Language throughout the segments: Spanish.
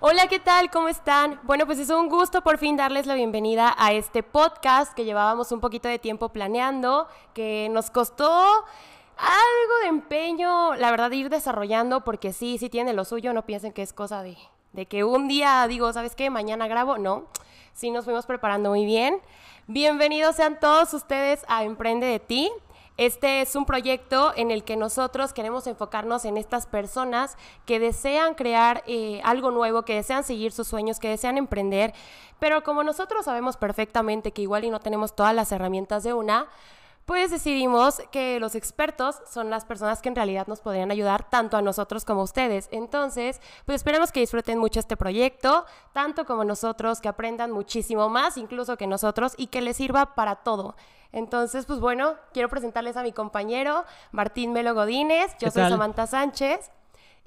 Hola, ¿qué tal? ¿Cómo están? Bueno, pues es un gusto por fin darles la bienvenida a este podcast que llevábamos un poquito de tiempo planeando, que nos costó algo de empeño, la verdad, ir desarrollando, porque sí, sí tiene lo suyo, no piensen que es cosa de, de que un día digo, ¿sabes qué? Mañana grabo, no. Sí nos fuimos preparando muy bien. Bienvenidos sean todos ustedes a Emprende de ti. Este es un proyecto en el que nosotros queremos enfocarnos en estas personas que desean crear eh, algo nuevo, que desean seguir sus sueños, que desean emprender, pero como nosotros sabemos perfectamente que igual y no tenemos todas las herramientas de una, pues decidimos que los expertos son las personas que en realidad nos podrían ayudar tanto a nosotros como a ustedes. Entonces, pues esperemos que disfruten mucho este proyecto, tanto como nosotros, que aprendan muchísimo más incluso que nosotros y que les sirva para todo. Entonces, pues bueno, quiero presentarles a mi compañero Martín Melo Godínez, yo soy Samantha Sánchez.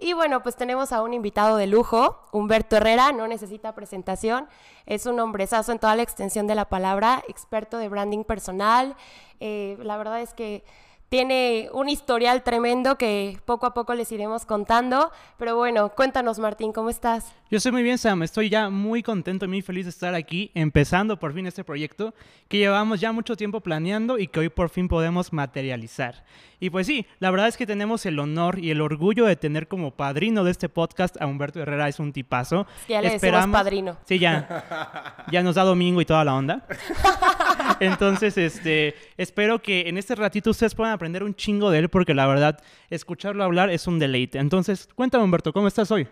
Y bueno, pues tenemos a un invitado de lujo, Humberto Herrera, no necesita presentación, es un hombrezazo en toda la extensión de la palabra, experto de branding personal. Eh, la verdad es que tiene un historial tremendo que poco a poco les iremos contando. Pero bueno, cuéntanos Martín, ¿cómo estás? Yo estoy muy bien, Sam. Estoy ya muy contento y muy feliz de estar aquí, empezando por fin este proyecto que llevamos ya mucho tiempo planeando y que hoy por fin podemos materializar. Y pues sí, la verdad es que tenemos el honor y el orgullo de tener como padrino de este podcast a Humberto Herrera, es un tipazo. Ya le Esperamos... padrino. Sí, ya. Ya nos da domingo y toda la onda. Entonces, este, espero que en este ratito ustedes puedan aprender un chingo de él porque la verdad, escucharlo hablar es un deleite. Entonces, cuéntame Humberto, ¿cómo estás hoy?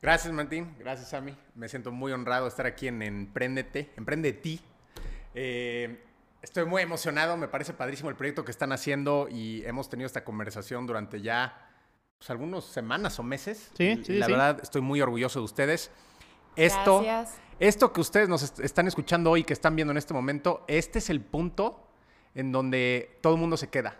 Gracias, Martín. Gracias, Sammy. Me siento muy honrado de estar aquí en Emprendete, Emprende Ti. Eh, estoy muy emocionado, me parece padrísimo el proyecto que están haciendo y hemos tenido esta conversación durante ya pues, algunas semanas o meses. Sí, sí, La verdad, estoy muy orgulloso de ustedes. Esto, Gracias. Esto que ustedes nos están escuchando hoy, que están viendo en este momento, este es el punto en donde todo el mundo se queda.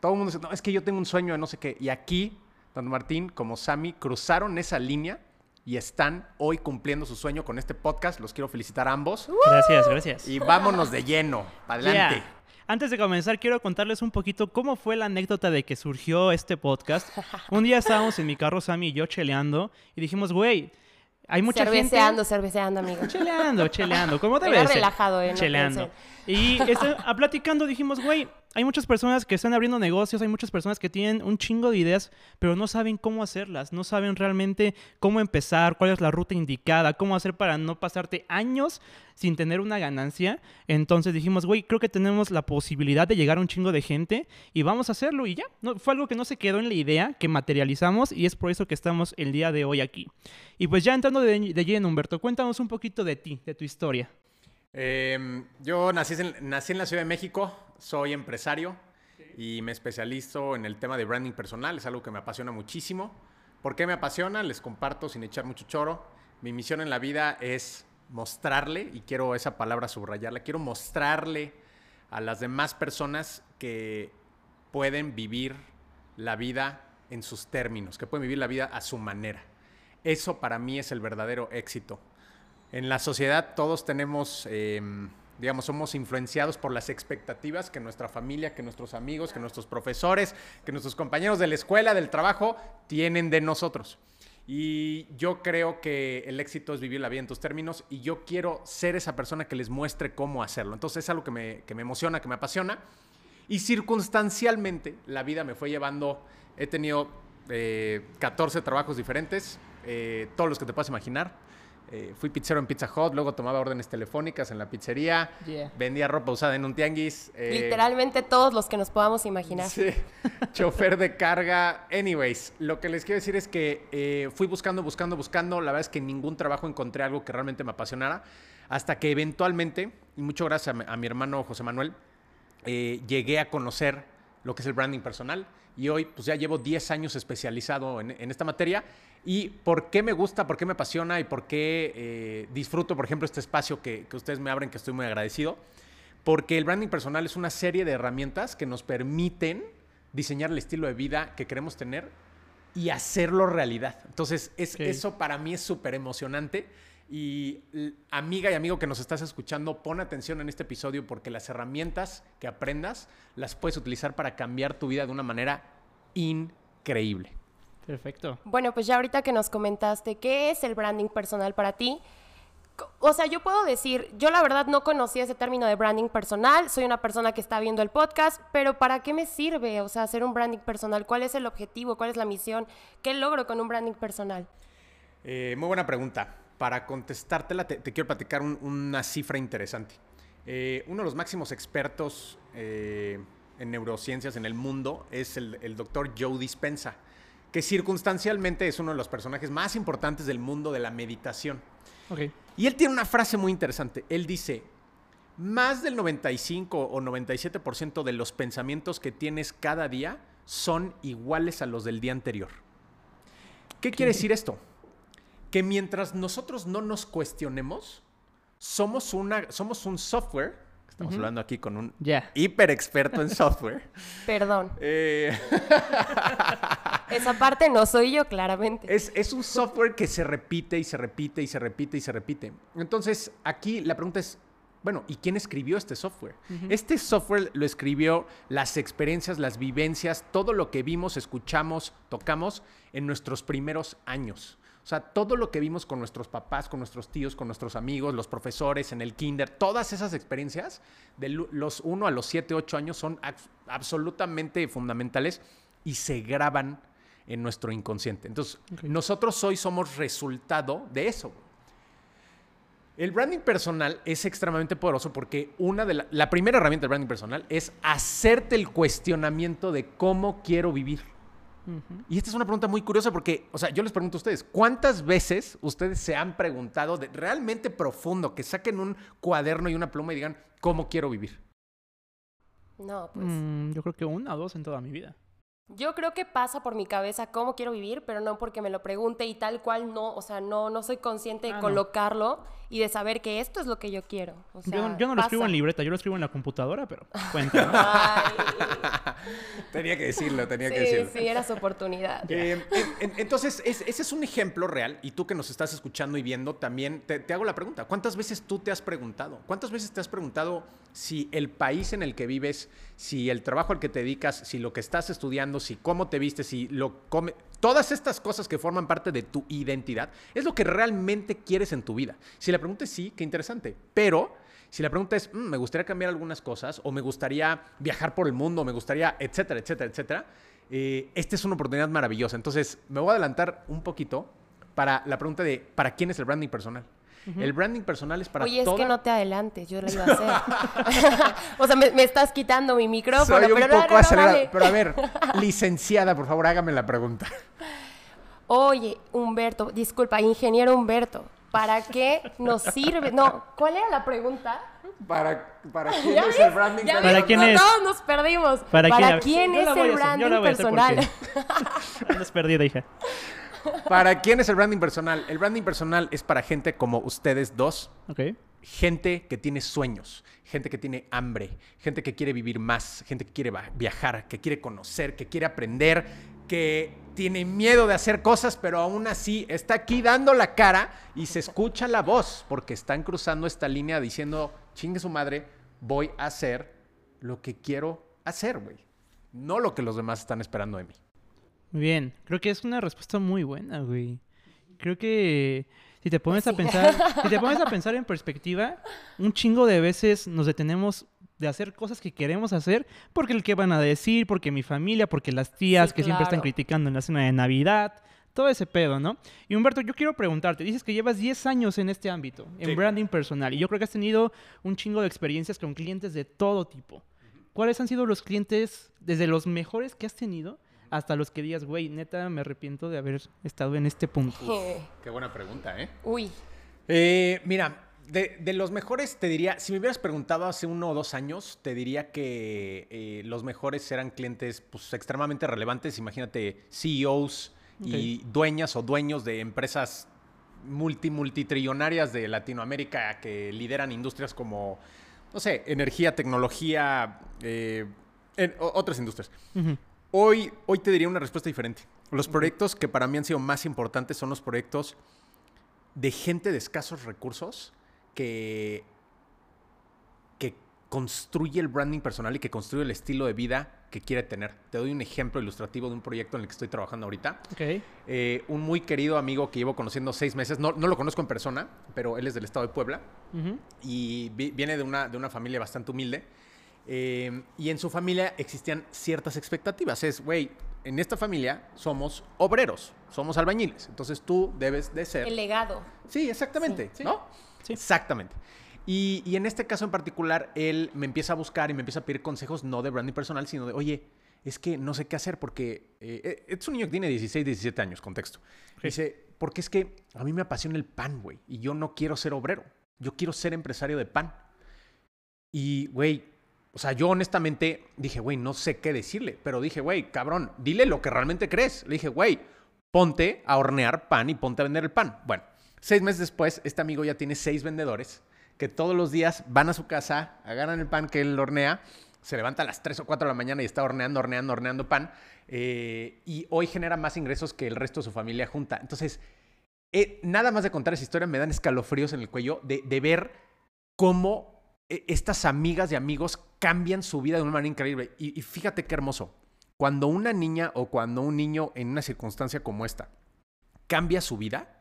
Todo el mundo dice, no, es que yo tengo un sueño de no sé qué. Y aquí, tanto Martín como Sammy cruzaron esa línea y están hoy cumpliendo su sueño con este podcast. Los quiero felicitar a ambos. Gracias, gracias. Y vámonos de lleno. Adelante. Antes de comenzar, quiero contarles un poquito cómo fue la anécdota de que surgió este podcast. Un día estábamos en mi carro, Sammy y yo, cheleando, y dijimos, güey, hay mucha cerveceando, gente... Cerveceando, amigo. Cheleando, cheleando. ¿Cómo te ves? relajado, ¿eh? cheleando. y este, a platicando dijimos, güey, hay muchas personas que están abriendo negocios, hay muchas personas que tienen un chingo de ideas, pero no saben cómo hacerlas, no saben realmente cómo empezar, cuál es la ruta indicada, cómo hacer para no pasarte años sin tener una ganancia. Entonces dijimos, güey, creo que tenemos la posibilidad de llegar a un chingo de gente y vamos a hacerlo y ya. No, fue algo que no se quedó en la idea, que materializamos y es por eso que estamos el día de hoy aquí. Y pues ya entrando de, de lleno, Humberto, cuéntanos un poquito de ti, de tu historia. Em, yo nací en, nací en la Ciudad de México, soy empresario y me especializo en el tema de branding personal, es algo que me apasiona muchísimo. ¿Por qué me apasiona? Les comparto sin echar mucho choro. Mi misión en la vida es mostrarle, y quiero esa palabra subrayarla, quiero mostrarle a las demás personas que pueden vivir la vida en sus términos, que pueden vivir la vida a su manera. Eso para mí es el verdadero éxito. En la sociedad todos tenemos, em, digamos, somos influenciados por las expectativas que nuestra familia, que nuestros amigos, que nuestros profesores, que nuestros compañeros de la escuela, del trabajo, tienen de nosotros. Y yo creo que el éxito es vivir la vida en tus términos y yo quiero ser esa persona que les muestre cómo hacerlo. Entonces es algo que me, que me emociona, que me apasiona. Y circunstancialmente la vida me fue llevando, he tenido 14 eh, trabajos diferentes, eh, todos los que te puedas imaginar. Eh, fui pizzero en Pizza Hut, luego tomaba órdenes telefónicas en la pizzería, vendía ropa usada en un tianguis. Eh, Literalmente todos los que nos podamos imaginar. Sí, chofer de carga. Anyways, lo que les quiero decir es que eh, fui buscando, buscando, buscando. La verdad es que en ningún trabajo encontré algo que realmente me apasionara. Hasta que eventualmente, y mucho gracias a mi, hermano José Manuel, llegué a conocer lo que es el branding personal. Y hoy, pues ya llevo 10 años especializado en, en esta materia y por qué me gusta, por qué me apasiona y por qué eh, disfruto, por ejemplo, este espacio que, ustedes me abren, que estoy muy agradecido. Porque el branding personal es una serie de herramientas que nos permiten diseñar el estilo de vida que queremos tener y hacerlo realidad. Entonces, es, eso para mí es súper emocionante. Y amiga y amigo que nos estás escuchando, pon atención en este episodio porque las herramientas que aprendas las puedes utilizar para cambiar tu vida de una manera increíble. Perfecto. Bueno, pues ya ahorita que nos comentaste qué es el branding personal para ti, o sea, yo puedo decir, yo la verdad no conocía ese término de branding personal, soy una persona que está viendo el podcast, pero ¿para qué me sirve? O sea, hacer un branding personal, ¿cuál es el objetivo? ¿Cuál es la misión? ¿Qué logro con un branding personal? Eh, muy buena pregunta. Para contestártela, te, te quiero platicar un- una cifra interesante. Eh, uno de los máximos expertos eh, en neurociencias en el mundo es el, el doctor Joe Dispensa, que circunstancialmente es uno de los personajes más importantes del mundo de la meditación. Ok. Y él tiene una frase muy interesante. Él dice, más del 95 o 97% de los pensamientos que tienes cada día son iguales a los del día anterior. ¿Qué quiere decir esto? Que mientras nosotros no nos cuestionemos, somos, una, somos un software, estamos hablando aquí con un hiper experto en software, Perdón, eh, esa parte no soy yo claramente. Es, es un software que se repite y se repite y se repite y se repite. Entonces, aquí la pregunta es, bueno, ¿y quién escribió este software? Este software lo escribió las experiencias, las vivencias, todo lo que vimos, escuchamos, tocamos en nuestros primeros años. O sea, todo lo que vimos con nuestros papás, con nuestros tíos, con nuestros amigos, los profesores, en el kinder, todas esas experiencias de los 1 a los 7, 8 años son abs- absolutamente fundamentales y se graban en nuestro inconsciente. Entonces, nosotros hoy somos resultado de eso. El branding personal es extremadamente poderoso porque una de la, la primera herramienta del branding personal es hacerte el cuestionamiento de cómo quiero vivir. Y esta es una pregunta muy curiosa porque, o sea, yo les pregunto a ustedes, ¿cuántas veces ustedes se han preguntado de realmente profundo, que saquen un cuaderno y una pluma y digan, ¿cómo quiero vivir? No, pues. Mm, yo creo que una o dos en toda mi vida. Yo creo que pasa por mi cabeza cómo quiero vivir, pero no porque me lo pregunte y tal cual no, o sea, no, no soy consciente de Ah, no. Y de saber que esto es lo que yo quiero. O sea, yo, yo no lo escribo en libreta, yo lo escribo en la computadora, pero cuenta. ¿no? Tenía que decirlo, tenía que decirlo. sí, era su oportunidad. Eh, en- en- entonces, es- ese es un ejemplo real y tú que nos estás escuchando y viendo también, te, te hago la pregunta, ¿cuántas veces tú te has preguntado? ¿Cuántas veces te has preguntado si el país en el que vives, si el trabajo al que te dedicas, si lo que estás estudiando, si cómo te vistes, si lo come, todas estas cosas que forman parte de tu identidad, es lo que realmente quieres en tu vida? Si la pregunta es sí, qué interesante, pero... Si la pregunta es, "Mm, me gustaría cambiar algunas cosas, o me gustaría viajar por el mundo, o me gustaría, etcétera, etcétera, etcétera, eh, esta es una oportunidad maravillosa. Entonces, me voy a adelantar un poquito para la pregunta de, ¿para quién es el branding personal? El branding personal es para Oye, es toda... que no te adelantes, yo lo iba a hacer. o sea, me, me estás quitando mi micrófono, Soy un pero no, poco no, no, acelerado. dale. Pero a ver, licenciada, por favor, hágame la pregunta. Oye, Humberto, disculpa, ingeniero Humberto, ¿para qué nos sirve? No, ¿cuál era la pregunta? ¿Para, para quién ¿Ya es ves? el branding ¿Ya personal? ¿Para quién es? Todos nos perdimos. ¿Para, ¿Para, quién? es el branding hacer personal? Andas perdida, hija. ¿Para quién es el branding personal? El branding personal es para gente como ustedes dos, Ok. gente que tiene sueños, gente que tiene hambre, gente que quiere vivir más, gente que quiere viajar, que quiere conocer, que quiere aprender, que tiene miedo de hacer cosas, pero aún así está aquí dando la cara y se escucha la voz, porque están cruzando esta línea diciendo, chingue su madre, voy a hacer lo que quiero hacer, güey. No lo que los demás están esperando de mí. Muy bien. Creo que es una respuesta muy buena, güey. Creo que si te pones a Sí. pensar, si te pones a pensar en perspectiva, un chingo de veces nos detenemos de hacer cosas que queremos hacer porque el que van a decir, porque mi familia, porque las tías Sí, que siempre están criticando en la cena de Navidad, todo ese pedo, ¿no? Y Humberto, yo quiero preguntarte, dices que llevas 10 años en este ámbito, en Sí. branding personal, y yo creo que has tenido un chingo de experiencias con clientes de todo tipo. ¿Cuáles han sido los clientes, desde los mejores que has tenido hasta los que digas, güey, neta, me arrepiento de haber estado en este punto? Qué buena pregunta, ¿eh? Uy, Eh, mira, de, de los mejores te diría, si me hubieras preguntado hace uno o dos años, te diría que eh, los mejores eran clientes pues, extremadamente relevantes. Imagínate CEOs y dueñas o dueños de empresas multi, multitrillonarias de Latinoamérica que lideran industrias como, no sé, energía, tecnología, eh, en- o- otras industrias. Hoy, hoy te diría una respuesta diferente. Los proyectos que para mí han sido más importantes son los proyectos de gente de escasos recursos que, que construye el branding personal y que construye el estilo de vida que quiere tener. Te doy un ejemplo ilustrativo de un proyecto en el que estoy trabajando ahorita. Ok. Eh, un muy querido amigo que llevo conociendo seis meses, no, no lo conozco en persona, pero él es del estado de Puebla y vi- viene de una, de una familia bastante humilde. Eh, y en su familia existían ciertas expectativas. Es, güey, en esta familia somos obreros, somos albañiles. Entonces tú debes de ser... El legado. Sí, exactamente, Sí. ¿no? Sí. Exactamente. Y, y en este caso en particular, él me empieza a buscar y me empieza a pedir consejos, no de branding personal, sino de, oye, es que no sé qué hacer porque eh, eh, es un niño que tiene 16, 17 años, contexto. Dice, porque es que a mí me apasiona el pan, güey, y yo no quiero ser obrero, yo quiero ser empresario de pan. Y, güey, o sea, yo honestamente dije, güey, no sé qué decirle, pero dije, güey, cabrón, dile lo que realmente crees. Le dije, güey, ponte a hornear pan y ponte a vender el pan. Bueno, seis meses después, este amigo ya tiene seis vendedores que todos los días van a su casa, agarran el pan que él hornea, se levanta a las 3 o 4 de la mañana y está horneando, horneando, horneando pan. eh, y hoy genera más ingresos que el resto de su familia junta. Entonces, eh, nada más de contar esa historia me dan escalofríos en el cuello de, ver cómo eh, estas amigas y amigos cambian su vida de una manera increíble. Y fíjate qué hermoso. Cuando una niña o cuando un niño en una circunstancia como esta cambia su vida,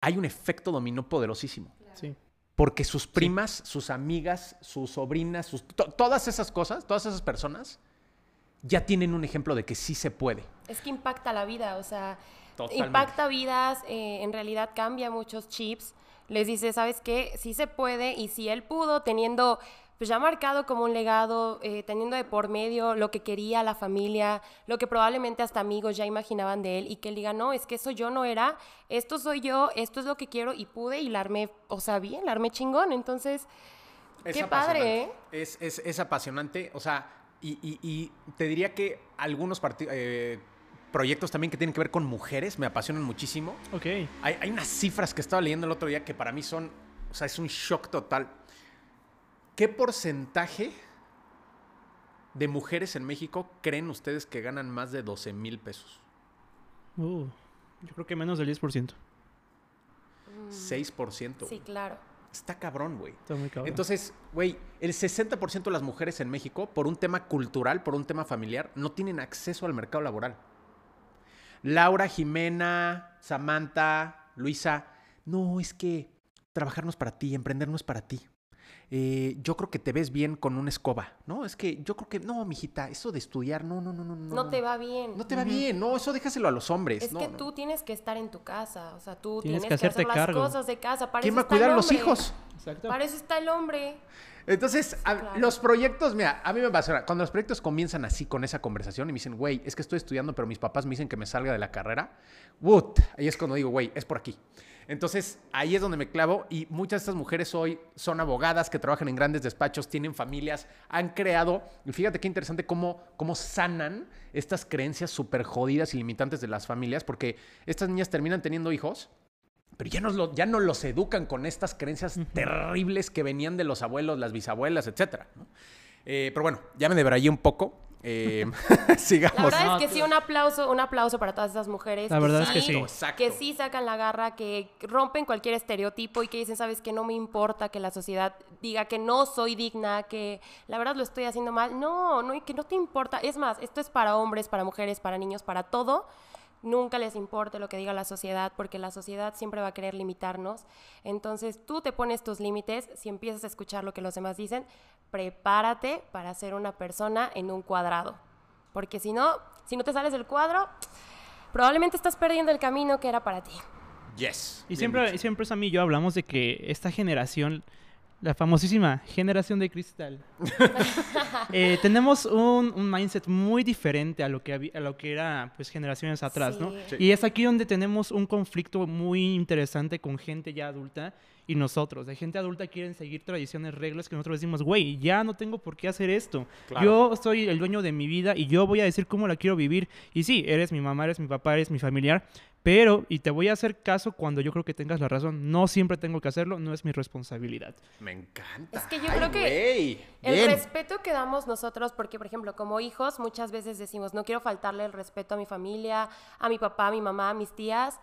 hay un efecto dominó poderosísimo. Sí. Porque sus primas, sus amigas, sus sobrinas, sus, to- todas esas cosas, todas esas personas, ya tienen un ejemplo de que sí se puede. Es que impacta la vida, o sea, Totalmente. impacta vidas, eh, en realidad cambia muchos chips. Les dice, ¿sabes qué? Sí se puede y si él pudo, teniendo pues ya marcado como un legado, eh, teniendo de por medio lo que quería la familia, lo que probablemente hasta amigos ya imaginaban de él y que él diga, no, es que eso yo no era, esto soy yo, esto es lo que quiero y pude y la armé, o sea, bien, la armé chingón. Entonces, Es Qué padre, apasionante. Es, es- es apasionante. O sea, y, y- y te diría que algunos parti- eh, proyectos también que tienen que ver con mujeres me apasionan muchísimo. Ok. Hay, hay unas cifras que estaba leyendo el otro día que para mí son, o sea, es un shock total. ¿Qué porcentaje de mujeres en México creen ustedes que ganan más de 12 mil pesos? Uh, yo creo que menos del 10%. 6%. sí, claro. Está cabrón, güey. Está muy cabrón. Entonces, güey, el 60% de las mujeres en México, por un tema cultural, por un tema familiar, no tienen acceso al mercado laboral. Laura, Jimena, Samantha, Luisa, no, es que trabajar no es para ti, emprender no es para ti. Eh, yo creo que te ves bien con una escoba, ¿no? Es que yo creo que, no, mijita, eso de estudiar, no, no, no, no. No, No te va bien. No te va bien, no, eso déjaselo a los hombres. Es no, que no. tú tienes que estar en tu casa, o sea, tú Tienes tienes, que que, hacerte hacer las cargo. cosas de casa. Para ¿Quién va a cuidar a los hijos? Exacto. Para eso está el hombre. Entonces, a- claro. los proyectos, mira, a mí me apasiona. Cuando los proyectos comienzan así, con esa conversación, y me dicen, güey, es que estoy estudiando, pero mis papás me dicen que me salga de la carrera, ¡Wut! ahí es cuando digo, güey, es por aquí. Entonces, ahí es donde me clavo. Y muchas de estas mujeres hoy son abogadas que trabajan en grandes despachos, tienen familias, han creado. Y fíjate qué interesante cómo, cómo sanan estas creencias súper jodidas y limitantes de las familias, porque estas niñas terminan teniendo hijos pero ya, nos lo- ya no los educan con estas creencias terribles que venían de los abuelos, las bisabuelas, etc. pero bueno, ya me debrayé un poco. Eh, La sigamos. verdad No, es que sí, un aplauso, un aplauso para todas esas mujeres. La verdad es que sí. Exacto. Que sí sacan la garra, que rompen cualquier estereotipo y que dicen, sabes que no me importa que la sociedad diga que no soy digna, que la verdad lo estoy haciendo mal. No, no, y que no te importa. Es más, esto es para hombres, para mujeres, para niños, para todo. Nunca les importe lo que diga la sociedad, porque la sociedad siempre va a querer limitarnos. Entonces tú te pones tus límites, si empiezas a escuchar lo que los demás dicen, prepárate para ser una persona en un cuadrado. Porque si no, si no te sales del cuadro, probablemente estás perdiendo el camino que era para ti. Yes. Y siempre, dicho. siempre Sam y yo hablamos de que esta generación, la famosísima generación de cristal, eh, tenemos un, un mindset muy diferente a lo que, había- a lo que era pues, generaciones atrás, ¿no? Sí. Sí. Y es aquí donde tenemos un conflicto muy interesante con gente ya adulta y nosotros. De gente adulta quieren seguir tradiciones, reglas que nosotros decimos, güey, ya no tengo por qué hacer esto. Claro. Yo soy el dueño de mi vida y yo voy a decir cómo la quiero vivir. Y sí, eres mi mamá, eres mi papá, eres mi familiar, pero, y te voy a hacer caso cuando yo creo que tengas la razón, no siempre tengo que hacerlo, no es mi responsabilidad. Me encanta. Es que yo Ay, creo que güey. El Bien. respeto que damos nosotros, porque por ejemplo, como hijos, muchas veces decimos, no quiero faltarle el respeto a mi familia, a mi papá, a mi mamá, a mis tías,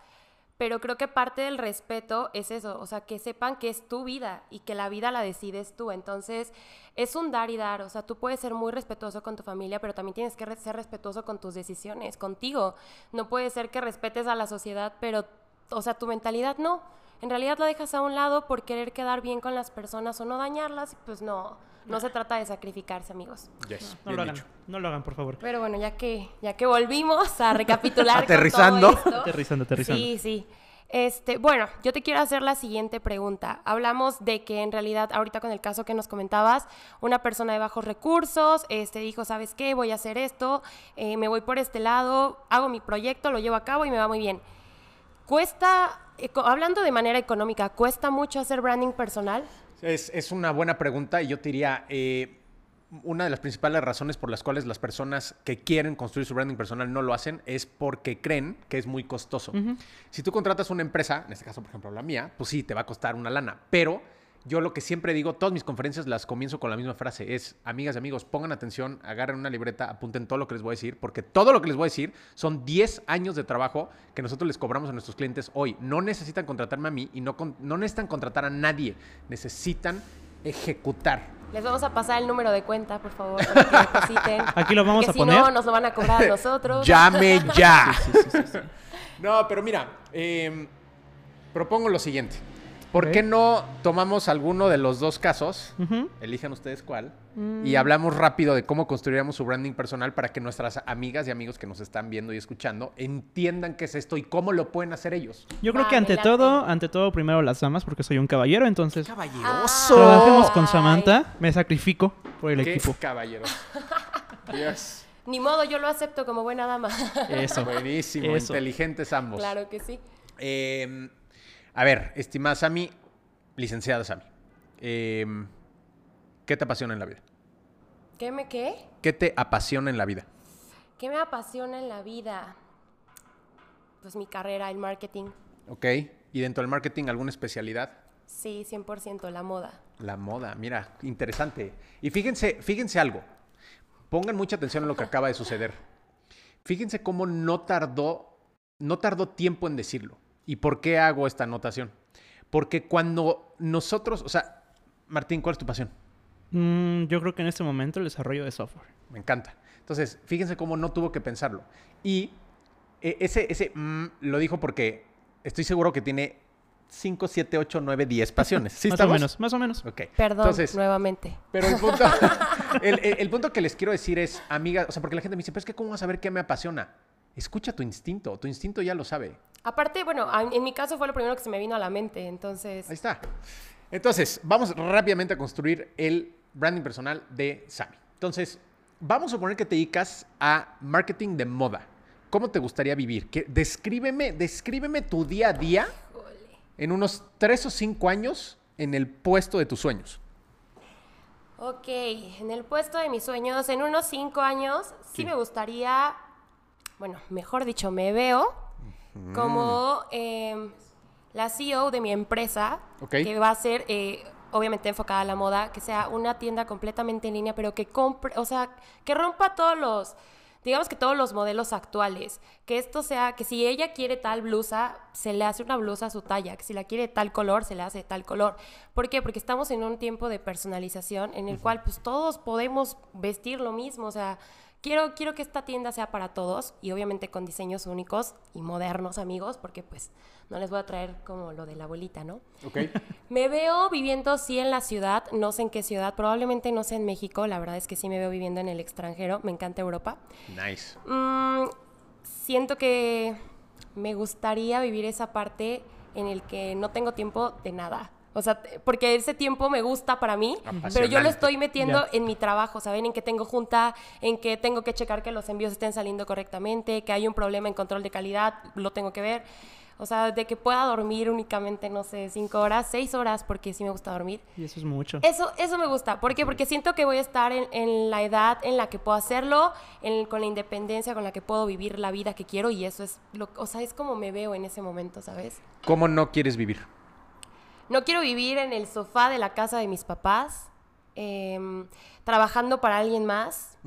Pero creo que parte del respeto es eso, o sea, que sepan que es tu vida y que la vida la decides tú. Entonces, es un dar y dar, o sea, tú puedes ser muy respetuoso con tu familia, pero también tienes que ser respetuoso con tus decisiones, contigo. No puede ser que respetes a la sociedad, pero, o sea, tu mentalidad no. En realidad la dejas a un lado por querer quedar bien con las personas o no dañarlas, pues no, no se trata de sacrificarse, amigos. Yes, No bien lo hagan, no lo hagan, por favor. Pero bueno, ya que, ya que volvimos a recapitular. con Aterrizando. todo esto, Aterrizando, aterrizando. Sí, sí. Este, bueno, yo te quiero hacer la siguiente pregunta. Hablamos de que en realidad, ahorita con el caso que nos comentabas, una persona de bajos recursos este, dijo, ¿sabes qué? Voy a hacer esto, eh, me voy por este lado, hago mi proyecto, lo llevo a cabo y me va muy bien. Cuesta, hablando de manera económica, ¿cuesta mucho hacer branding personal? Es, es una buena pregunta y yo te diría, eh, una de las principales razones por las cuales las personas que quieren construir su branding personal no lo hacen es porque creen que es muy costoso. Si tú contratas una empresa, en este caso por ejemplo la mía, pues sí, te va a costar una lana, pero yo lo que siempre digo, todas mis conferencias las comienzo con la misma frase, es, amigas y amigos, pongan atención, agarren una libreta, apunten todo lo que les voy a decir, porque todo lo que les voy a decir son 10 años de trabajo que nosotros les cobramos a nuestros clientes hoy. No necesitan contratarme a mí y no, con- no necesitan contratar a nadie, necesitan ejecutar. Les vamos a pasar el número de cuenta, por favor, para que depositen. Aquí lo vamos Porque a si poner. no, nos lo van a cobrar a nosotros. Llame ya. No, pero mira, eh, propongo lo siguiente. ¿Por qué no tomamos alguno de los dos casos? Elijan ustedes cuál. Mm. Y hablamos rápido de cómo construiríamos su branding personal para que nuestras amigas y amigos que nos están viendo y escuchando entiendan qué es esto y cómo lo pueden hacer ellos. Yo creo que ante adelante. todo, ante todo, primero las damas, porque soy un caballero, entonces ¡Caballeroso! trabajemos con Ay. Samantha. Me sacrifico por el ¡Qué equipo. caballeros! Dios. Ni modo, yo lo acepto como buena dama. Eso. Buenísimo, Eso. inteligentes ambos. claro que sí. Eh, a ver, estimada Sami, licenciada Sami, eh, ¿qué te apasiona en la vida? ¿Qué me qué? ¿Qué te apasiona en la vida? ¿Qué me apasiona en la vida? Pues mi carrera, el marketing. ¿Ok? ¿Y dentro del marketing alguna especialidad? Sí, 100% la moda. La moda, mira, interesante. Y fíjense, fíjense algo. Pongan mucha atención a lo que acaba de suceder. Fíjense cómo no tardó, no tardó tiempo en decirlo. ¿Y por qué hago esta anotación? Porque cuando nosotros, o sea, Martín, ¿cuál es tu pasión? Mm, yo creo que en este momento el desarrollo de software. Me encanta. Entonces, fíjense cómo no tuvo que pensarlo. Y eh, ese, ese mm, lo dijo porque estoy seguro que tiene 5, 7, 8, 9, 10 pasiones. ¿Sí más estamos? o menos, más o menos. Ok. Perdón, Entonces, nuevamente. pero el punto, el, el- el punto que les quiero decir es, amiga, o sea, porque la gente me dice, pero es que ¿cómo vas a saber qué me apasiona? Escucha tu instinto, tu instinto ya lo sabe. Aparte, bueno, en mi caso fue lo primero que se me vino a la mente, entonces... Ahí está. Entonces, vamos rápidamente a construir el branding personal de Sami. Entonces, vamos a suponer que te dedicas a marketing de moda. ¿Cómo te gustaría vivir? ¿Qué- descríbeme, descríbeme tu día a día en unos tres o cinco años en el puesto de tus sueños. Ok, en el puesto de mis sueños, en unos cinco años, sí, Sí. me gustaría, bueno, mejor dicho, me veo como em, la CEO de mi empresa, que va a ser, eh, obviamente enfocada a la moda, que sea una tienda completamente en línea, pero que compre, o sea, que rompa todos los, digamos que todos los modelos actuales, que esto sea, que si ella quiere tal blusa, se le hace una blusa a su talla, que si la quiere tal color, se le hace tal color. ¿Por qué? Porque estamos en un tiempo de personalización en el cual pues todos podemos vestir lo mismo, o sea, quiero, quiero que esta tienda sea para todos y obviamente con diseños únicos y modernos, amigos, porque pues no les voy a traer como lo de la abuelita, ¿no? ¿Ok? Me veo viviendo sí en la ciudad, no sé en qué ciudad, probablemente no sé en México, la verdad es que sí me veo viviendo en el extranjero, me encanta Europa. nice. Mm, siento que me gustaría vivir esa parte en el que no tengo tiempo de nada. O sea, porque ese tiempo me gusta para mí, pero yo lo estoy metiendo en mi trabajo, ¿saben? En que tengo junta, en que tengo que checar que los envíos estén saliendo correctamente, que hay un problema en control de calidad, lo tengo que ver. O sea, de que pueda dormir únicamente, no sé, cinco horas, seis horas, porque sí me gusta dormir. Y eso es mucho. Eso, eso me gusta. ¿Por qué? Porque siento que voy a estar en, en la edad en la que puedo hacerlo, en- con la independencia con la que puedo vivir la vida que quiero y eso es, lo, o sea, es como me veo en ese momento, ¿sabes? ¿Cómo no quieres vivir? No quiero vivir en el sofá de la casa de mis papás, em, trabajando para alguien más,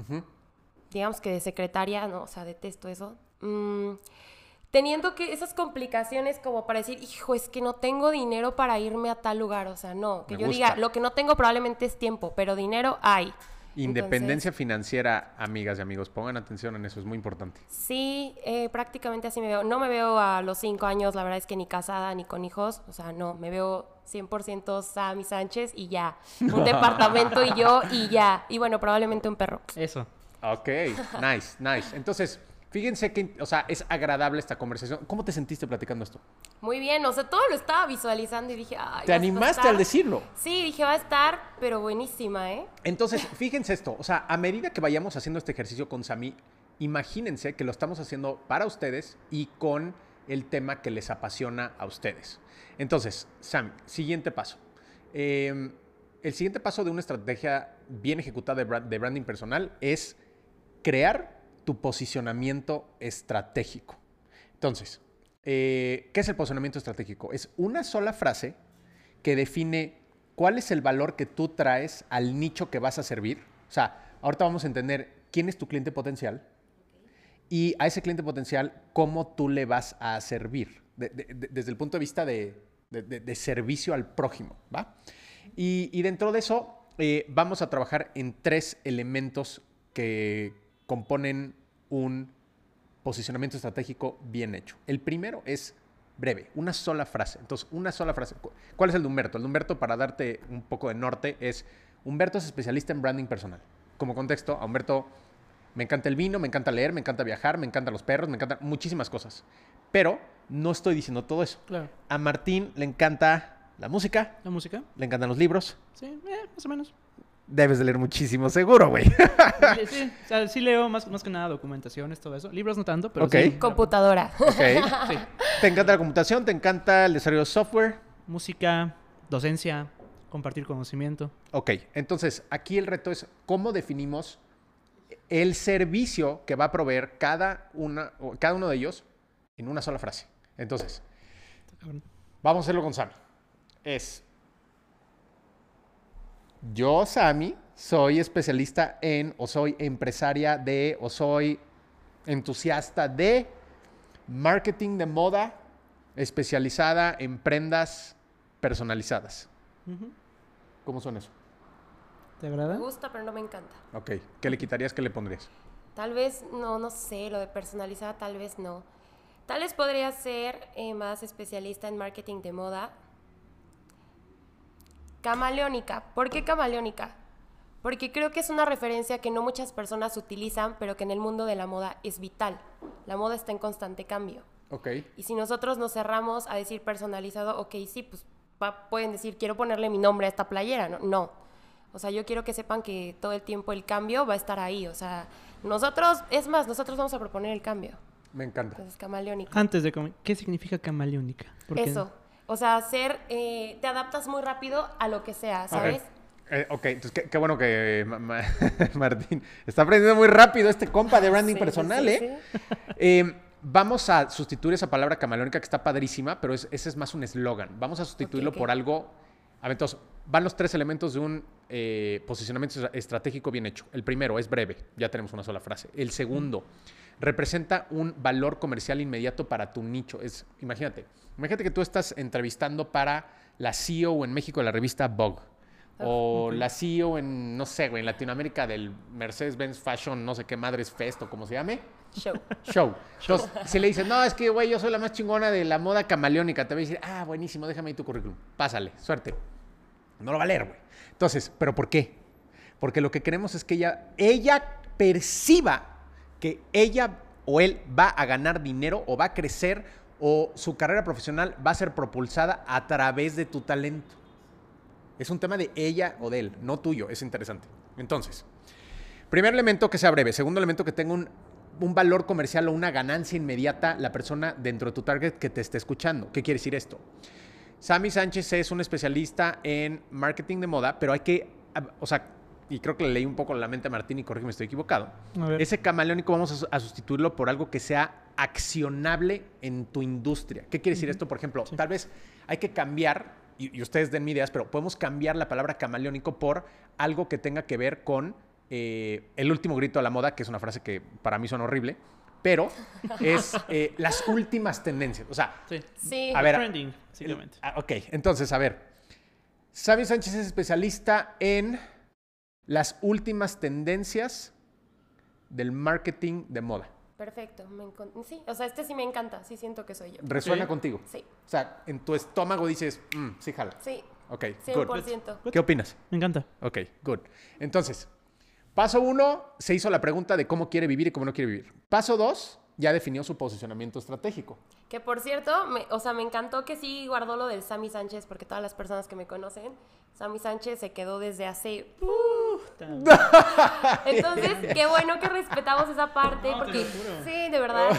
digamos que de secretaria, no, o sea, detesto eso. Mm, teniendo que esas complicaciones como para decir, hijo, es que no tengo dinero para irme a tal lugar. O sea, no, que Me yo gusta. diga, lo que no tengo probablemente es tiempo, pero dinero hay. Independencia financiera, amigas y amigos. Pongan atención en eso, es muy importante. Sí, eh, prácticamente así me veo. No me veo a los cinco años, la verdad es que ni casada ni con hijos. O sea, no, me veo 100% Sammy Sánchez y ya. Un departamento y yo y ya. Y bueno, probablemente un perro. Eso. Ok, nice, nice. Entonces, fíjense que, o sea, es agradable esta conversación. ¿Cómo te sentiste platicando esto? Muy bien, o sea, todo lo estaba visualizando y dije, ay. ¿Te animaste al decirlo? Sí, dije, va a estar, pero buenísima, ¿eh? Entonces, fíjense esto, o sea, a medida que vayamos haciendo este ejercicio con Sami, imagínense que lo estamos haciendo para ustedes y con el tema que les apasiona a ustedes. Entonces, Sami, siguiente paso. Eh, el siguiente paso de una estrategia bien ejecutada de branding personal es crear tu posicionamiento estratégico. Entonces, eh, ¿qué es el posicionamiento estratégico? Es una sola frase que define cuál es el valor que tú traes al nicho que vas a servir. O sea, ahorita vamos a entender quién es tu cliente potencial y a ese cliente potencial cómo tú le vas a servir de- de- de- desde el punto de vista de, servicio al prójimo, ¿va? Y, y dentro de eso eh, vamos a trabajar en tres elementos que componen un posicionamiento estratégico bien hecho. El primero es breve, una sola frase. Entonces, una sola frase. Cu- ¿Cuál es el de Humberto? El de Humberto, para darte un poco de norte, es Humberto es especialista en branding personal. Como contexto, a Humberto me encanta el vino, me encanta leer, me encanta viajar, me encantan los perros, me encantan muchísimas cosas. Pero no estoy diciendo todo eso. Claro. A Martín le encanta la música, ¿La música? le encantan los libros. Sí, eh, más o menos. Debes de leer muchísimo, seguro, güey. Sí, sí, o sea, sí leo más, más que nada documentaciones, todo eso. Libros no tanto, pero sí. Computadora. ok. Sí. Te encanta la computación, te encanta el desarrollo de software. Música, docencia, compartir conocimiento. Ok, entonces aquí el reto es cómo definimos el servicio que va a proveer cada, una, cada uno de ellos en una sola frase. Entonces, vamos a hacerlo con Sammy. Es, yo, Sammy, soy especialista en, o soy empresaria de, o soy entusiasta de marketing de moda especializada en prendas personalizadas. ¿Cómo son eso? ¿Te Me agrada? gusta, pero no me encanta. Ok. ¿Qué le quitarías? ¿Qué le pondrías? Tal vez, no, no sé, lo de personalizada tal vez no. Tal vez podría ser eh, más especialista en marketing de moda. Camaleónica. ¿Por qué camaleónica? Porque creo que es una referencia que no muchas personas utilizan, pero que en el mundo de la moda es vital. La moda está en constante cambio. Ok. Y si nosotros nos cerramos a decir personalizado, ok, sí, pues va- pueden decir, quiero ponerle mi nombre a esta playera. No, no. O sea, yo quiero que sepan que todo el tiempo el cambio va a estar ahí. O sea, nosotros, es más, nosotros vamos a proponer el cambio. Me encanta. Entonces, camaleónico. Antes de comer, ¿qué significa camaleónica? Porque Eso. O sea, hacer, eh, te adaptas muy rápido a lo que sea, ¿sabes? Ok. Eh, ok, entonces qué, qué bueno que ma- ma- Martín está aprendiendo muy rápido este compa de branding Sí, sí, personal, sí, ¿eh? Eh, Vamos a sustituir esa palabra camaleónica que está padrísima, pero es- ese es más un eslogan. Vamos a sustituirlo por algo. A ver, entonces, van los tres elementos de un eh, posicionamiento estra- estratégico bien hecho. El primero es breve, ya tenemos una sola frase. El segundo representa un valor comercial inmediato para tu nicho. Es, imagínate, imagínate que tú estás entrevistando para la CEO en México de la revista Vogue. O la CEO en, no sé, güey, en Latinoamérica del Mercedes-Benz Fashion, no sé qué madres Fest o como se llame Show. show. Entonces, si le dices, no, es que, güey, yo soy la más chingona de la moda camaleónica, te va a decir, ah, buenísimo, déjame ahí tu currículum. Pásale, suerte. No lo va a leer, güey. Entonces, ¿pero por qué? Porque lo que queremos es que ella, ella perciba que ella o él va a ganar dinero o va a crecer o su carrera profesional va a ser propulsada a través de tu talento. Es un tema de ella o de él, no tuyo. Es interesante. Entonces, Primer elemento que sea breve. Segundo elemento que tenga un, un valor comercial o una ganancia inmediata la persona dentro de tu target que te esté escuchando. ¿Qué quiere decir esto? Sammy Sánchez es un especialista en marketing de moda, pero hay que, o sea, y creo que le leí un poco la mente a Martín y corrígeme, estoy equivocado. Ese camaleónico vamos a, su- a sustituirlo por algo que sea accionable en tu industria. ¿Qué quiere decir esto? Por ejemplo, tal vez hay que cambiar, y, y ustedes den mi ideas, pero podemos cambiar la palabra camaleónico por algo que tenga que ver con eh, el último grito a la moda, que es una frase que para mí suena horrible, pero es eh, las últimas tendencias. O sea, Sí. Sí. A ver, Trending, básicamente. ah, ok, entonces, a ver. Sammy Sánchez es especialista en las últimas tendencias del marketing de moda. Perfecto. me sí, o sea, este sí me encanta. Sí siento que soy yo. ¿Resuena contigo? Sí, O sea, en tu estómago dices, "Mm, sí, jala. sí, Ok, good. 100%. ¿Qué opinas? Me encanta. Ok, good. Entonces, paso uno, se hizo la pregunta de cómo quiere vivir y cómo no quiere vivir. Paso dos, ya definió su posicionamiento estratégico. Que por cierto, me- o sea, me encantó que sí guardó lo del Sammy Sánchez, porque todas las personas que me conocen, Sammy Sánchez se quedó desde hace... Entonces, qué bueno que respetamos esa parte, No, porque sí, de verdad,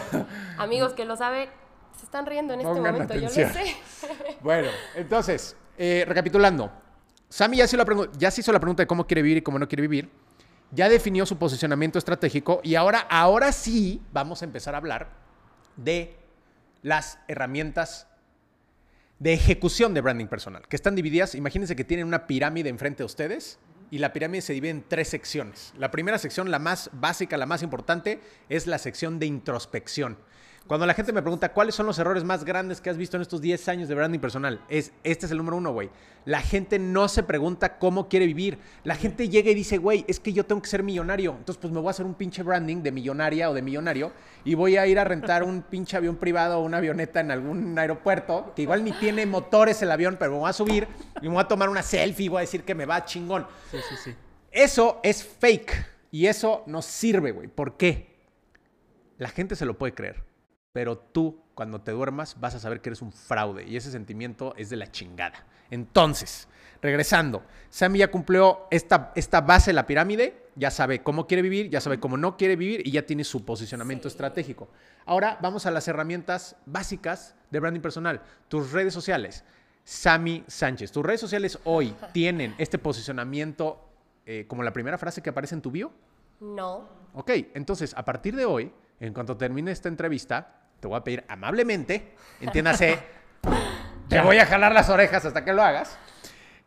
amigos que lo saben, se están riendo en este Pongan momento, yo lo sé. Bueno, entonces, eh, recapitulando. Sammy ya se, la ya se hizo la pregunta de cómo quiere vivir y cómo no quiere vivir. Ya definió su posicionamiento estratégico y ahora, ahora sí vamos a empezar a hablar de las herramientas de ejecución de branding personal, que están divididas, imagínense que tienen una pirámide enfrente de ustedes y la pirámide se divide en tres secciones. La primera sección, la más básica, la más importante, es la sección de introspección. Cuando la gente me pregunta cuáles son los errores más grandes que has visto en estos 10 años de branding personal, es este es el número uno, güey. La gente no se pregunta cómo quiere vivir. La gente llega y dice, güey, es que yo tengo que ser millonario. Entonces, pues me voy a hacer un pinche branding de millonaria o de millonario y voy a ir a rentar un pinche avión privado o una avioneta en algún aeropuerto que igual ni tiene motores el avión, pero me voy a subir y me voy a tomar una selfie y voy a decir que me va chingón. Sí, sí, sí. Eso es fake y eso no sirve, güey. ¿Por qué? La gente se lo puede creer, pero tú cuando te duermas vas a saber que eres un fraude y ese sentimiento es de la chingada. Entonces, regresando, Sammy ya cumplió esta, esta base de la pirámide, ya sabe cómo quiere vivir, ya sabe cómo no quiere vivir y ya tiene su posicionamiento Sí. estratégico. Ahora vamos a las herramientas básicas de branding personal, tus redes sociales. Sammy Sánchez, tus redes sociales hoy tienen este posicionamiento eh, como la primera frase que aparece en tu bio. No. Ok, entonces a partir de hoy, en cuanto termine esta entrevista, te voy a pedir amablemente, entiéndase, te voy a jalar las orejas hasta que lo hagas.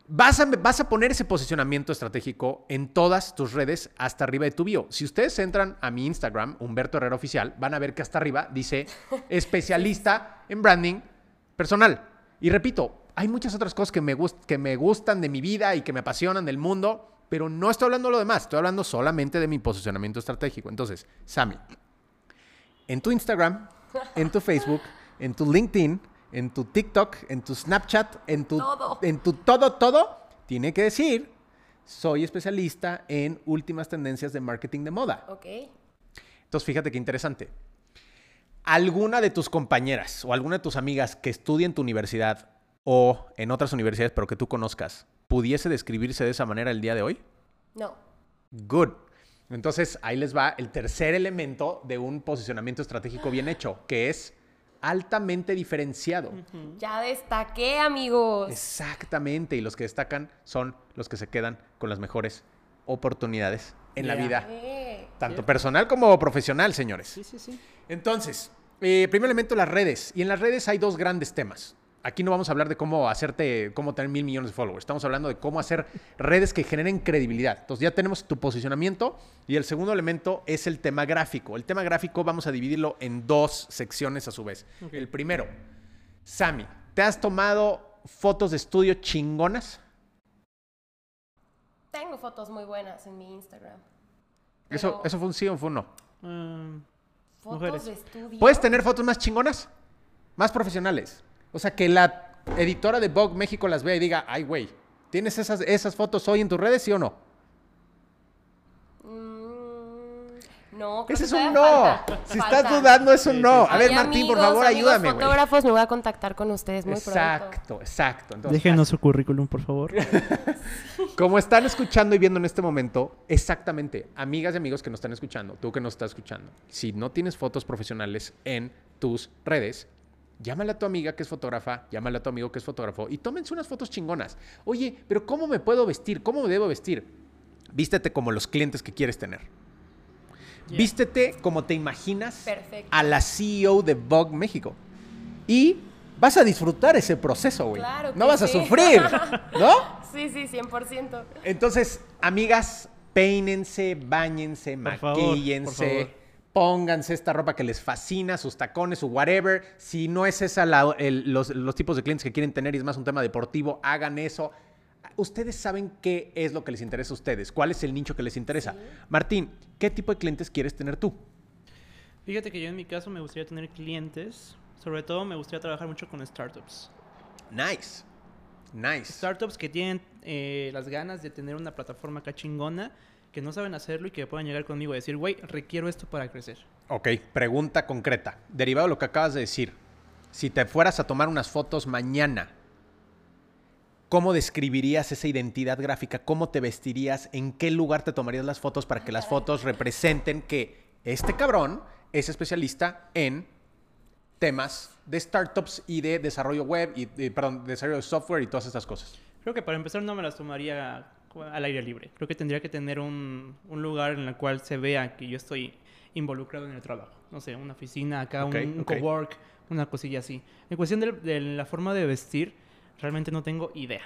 Vas a, vas a poner ese posicionamiento estratégico en todas tus redes hasta arriba de tu bio. Si ustedes entran a mi Instagram, Humberto Herrera Oficial, van a ver que hasta arriba dice especialista en branding personal. Y repito, hay muchas otras cosas que me, gust- que me gustan de mi vida y que me apasionan del mundo, pero no estoy hablando de lo demás, estoy hablando solamente de mi posicionamiento estratégico. Entonces, Sammy, en tu Instagram, en tu Facebook, en tu LinkedIn, en tu TikTok, en tu Snapchat, en tu Todo. en tu todo, todo, tiene que decir, soy especialista en últimas tendencias de marketing de moda. Ok. Entonces, fíjate qué interesante. ¿Alguna de tus compañeras o alguna de tus amigas que estudie en tu universidad o en otras universidades, pero que tú conozcas, pudiese describirse de esa manera el día de hoy? No. Good. Entonces, ahí les va el tercer elemento de un posicionamiento estratégico bien hecho, que es altamente diferenciado. Ya destaqué, amigos. Exactamente, y los que destacan son los que se quedan con las mejores oportunidades en la vida, Eh, tanto personal como profesional, señores. Sí, sí, sí. Entonces, eh, primer elemento, las redes. Y en las redes hay dos grandes temas. Aquí no vamos a hablar de cómo hacerte, cómo tener mil millones de followers. Estamos hablando de cómo hacer redes que generen credibilidad. Entonces ya tenemos tu posicionamiento y el segundo elemento es el tema gráfico. El tema gráfico vamos a dividirlo en dos secciones a su vez. El primero, Sammy, ¿te has tomado fotos de estudio chingonas? Tengo fotos muy buenas en mi Instagram. Eso, Pero eso fue un sí o fue un no. Ah, fotos mujeres. de estudio. ¿Puedes tener fotos más chingonas? Más profesionales. O sea, que la editora de Vogue México las vea y diga, ay, güey, ¿tienes esas, esas fotos hoy en tus redes, sí o no? Mm, no, creo Ese que es un no. falta, Si falta. estás dudando, es un no. A ver, Martín, por favor, amigos ayúdame, güey. fotógrafos, me voy a contactar con ustedes muy pronto. Exacto, exacto. Déjenos su currículum, por favor. Como están escuchando y viendo en este momento, exactamente, amigas y amigos que nos están escuchando, tú que nos estás escuchando, si no tienes fotos profesionales en tus redes, llámale a tu amiga que es fotógrafa, llámale a tu amigo que es fotógrafo y tómense unas fotos chingonas. Oye, pero ¿cómo me puedo vestir? ¿Cómo me debo vestir? Vístete como los clientes que quieres tener. Yeah. Vístete como te imaginas Perfecto. a la CEO de Vogue México. Y vas a disfrutar ese proceso, güey. Claro no vas a sufrir, ¿no? Sí, sí, 100%. Entonces, amigas, peínense, bañense, Por favor, maquíllense, por favor. Pónganse esta ropa que les fascina, sus tacones, su whatever. Si no es esa la- el- los, los tipos de clientes que quieren tener y es más un tema deportivo, hagan eso. Ustedes saben qué es lo que les interesa a ustedes, cuál es el nicho que les interesa. Martín, ¿qué tipo de clientes quieres tener tú? Fíjate que yo en mi caso me gustaría tener clientes. Sobre todo me gustaría trabajar mucho con startups. Nice. Nice. Startups que tienen eh, las ganas de tener una plataforma acá chingona, que no saben hacerlo y que puedan llegar conmigo y decir, güey, requiero esto para crecer. Ok, pregunta concreta. Derivado de lo que acabas de decir, si te fueras a tomar unas fotos mañana, ¿cómo describirías esa identidad gráfica? ¿Cómo te vestirías? ¿En qué lugar te tomarías las fotos para que las fotos representen que este cabrón es especialista en temas de startups y de desarrollo web y, y, perdón, desarrollo de software y todas estas cosas? Creo que para empezar no me las tomaría al aire libre. Creo que tendría que tener un, un lugar en el cual se vea que yo estoy involucrado en el trabajo. No sé, una oficina acá, un, un ok. cowork, una cosilla así. En cuestión de, de la forma de vestir, realmente no tengo idea.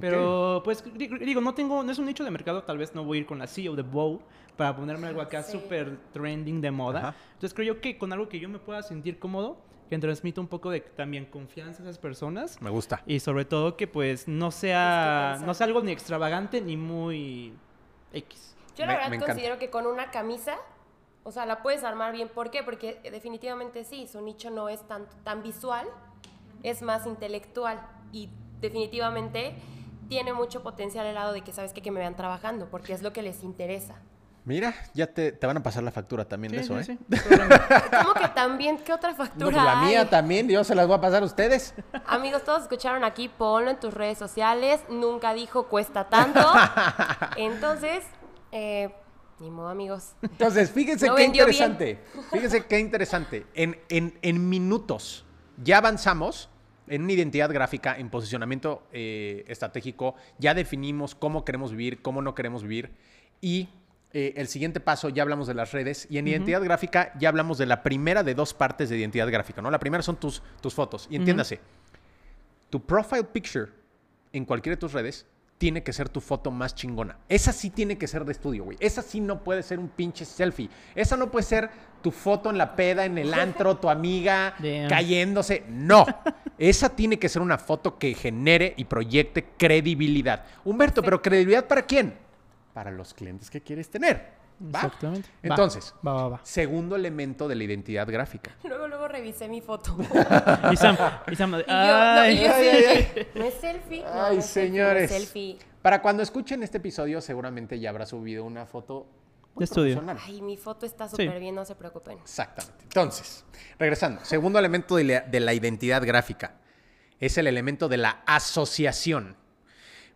Pero, pues, di- digo, no tengo, no es un nicho de mercado, tal vez no voy a ir con la CEO de Bow para ponerme algo acá Sí. súper trending de moda. Ajá. Entonces creo yo que con algo que yo me pueda sentir cómodo, que transmita un poco de también confianza a esas personas, Me gusta. y sobre todo que pues no sea, no sea algo ni extravagante ni muy X. Yo Me- la verdad me considero que con una camisa, o sea, la puedes armar bien. ¿Por qué? Porque definitivamente sí, su nicho no es tan, tan visual, es más intelectual y definitivamente tiene mucho potencial el lado de que sabes que, que me vean trabajando, porque es lo que les interesa. Mira, ya te, te van a pasar la factura también de eso, ¿eh? ¿Cómo que también? ¿Qué otra No, factura pues la hay? mía también, yo se las voy a pasar a ustedes. Amigos, todos escucharon aquí, ponlo en tus redes sociales. Nunca dijo cuesta tanto. Entonces, eh, ni modo, amigos. Entonces, fíjense No qué bien. interesante. Fíjense qué interesante. En, en- en minutos ya avanzamos en una identidad gráfica, en posicionamiento eh, estratégico. Ya definimos cómo queremos vivir, cómo no queremos vivir. Y eh, el siguiente paso, ya hablamos de las redes. Y en identidad gráfica ya hablamos de la primera de dos partes de identidad gráfica. ¿no? La primera son tus, tus fotos. Y entiéndase, tu profile picture en cualquiera de tus redes tiene que ser tu foto más chingona. Esa sí tiene que ser de estudio, güey. Esa sí no puede ser un pinche selfie. Esa no puede ser tu foto en la peda, en el antro, tu amiga Damn. cayéndose. No. Esa tiene que ser una foto que genere y proyecte credibilidad. Humberto, ¿pero credibilidad para quién? Para los clientes que quieres tener. ¿Va? Exactamente. Entonces, Va, va, va. segundo elemento de la identidad gráfica. Luego, luego revisé mi foto. Y Sam, y Sam, Y yo, no, ay, y yo ay, sí, ay, ¿no es selfie? No, Ay, no es selfie, no es señores. selfie. Para cuando escuchen este episodio, seguramente ya habrá subido una foto De estudio. Ay, mi foto está Sí. súper bien, no se preocupen. Exactamente. Entonces, regresando. Segundo elemento de la, de la identidad gráfica es el elemento de la asociación.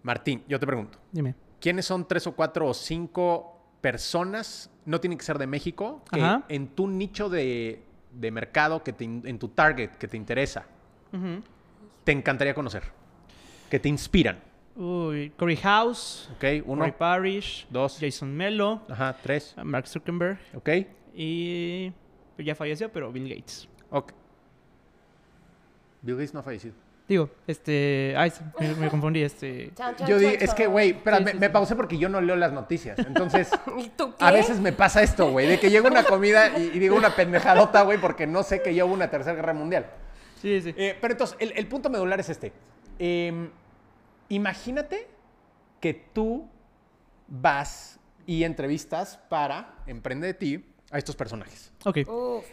Martín, yo te pregunto, Dime. ¿Quiénes son tres o cuatro o cinco personas, no tienen que ser de México, que Ajá. en tu nicho de, de mercado, que te en tu target que te interesa, te encantaría conocer? Que te inspiran. Uy, Corey House, ¿Ok? Uno, Corey Parrish, dos. Jason Mello, ajá, tres. Mark Zuckerberg ¿Ok? y ya falleció, pero Bill Gates. Ok. Bill Gates no ha fallecido. Digo, este, ay, sí, me, me confundí, este, Chan, chan, Yo chan, di, es que, güey, espera, Sí, me, sí, me sí. pausé porque yo no leo las noticias. Entonces, ¿Y tú qué? a veces me pasa esto, güey, de que llego a una comida y, y digo una pendejadota, güey, porque no sé que ya hubo una tercera guerra mundial. sí, sí. Eh, pero entonces, el, el punto medular es este. Em, imagínate que tú vas y entrevistas para Emprende de ti a estos personajes. Ok. Uf,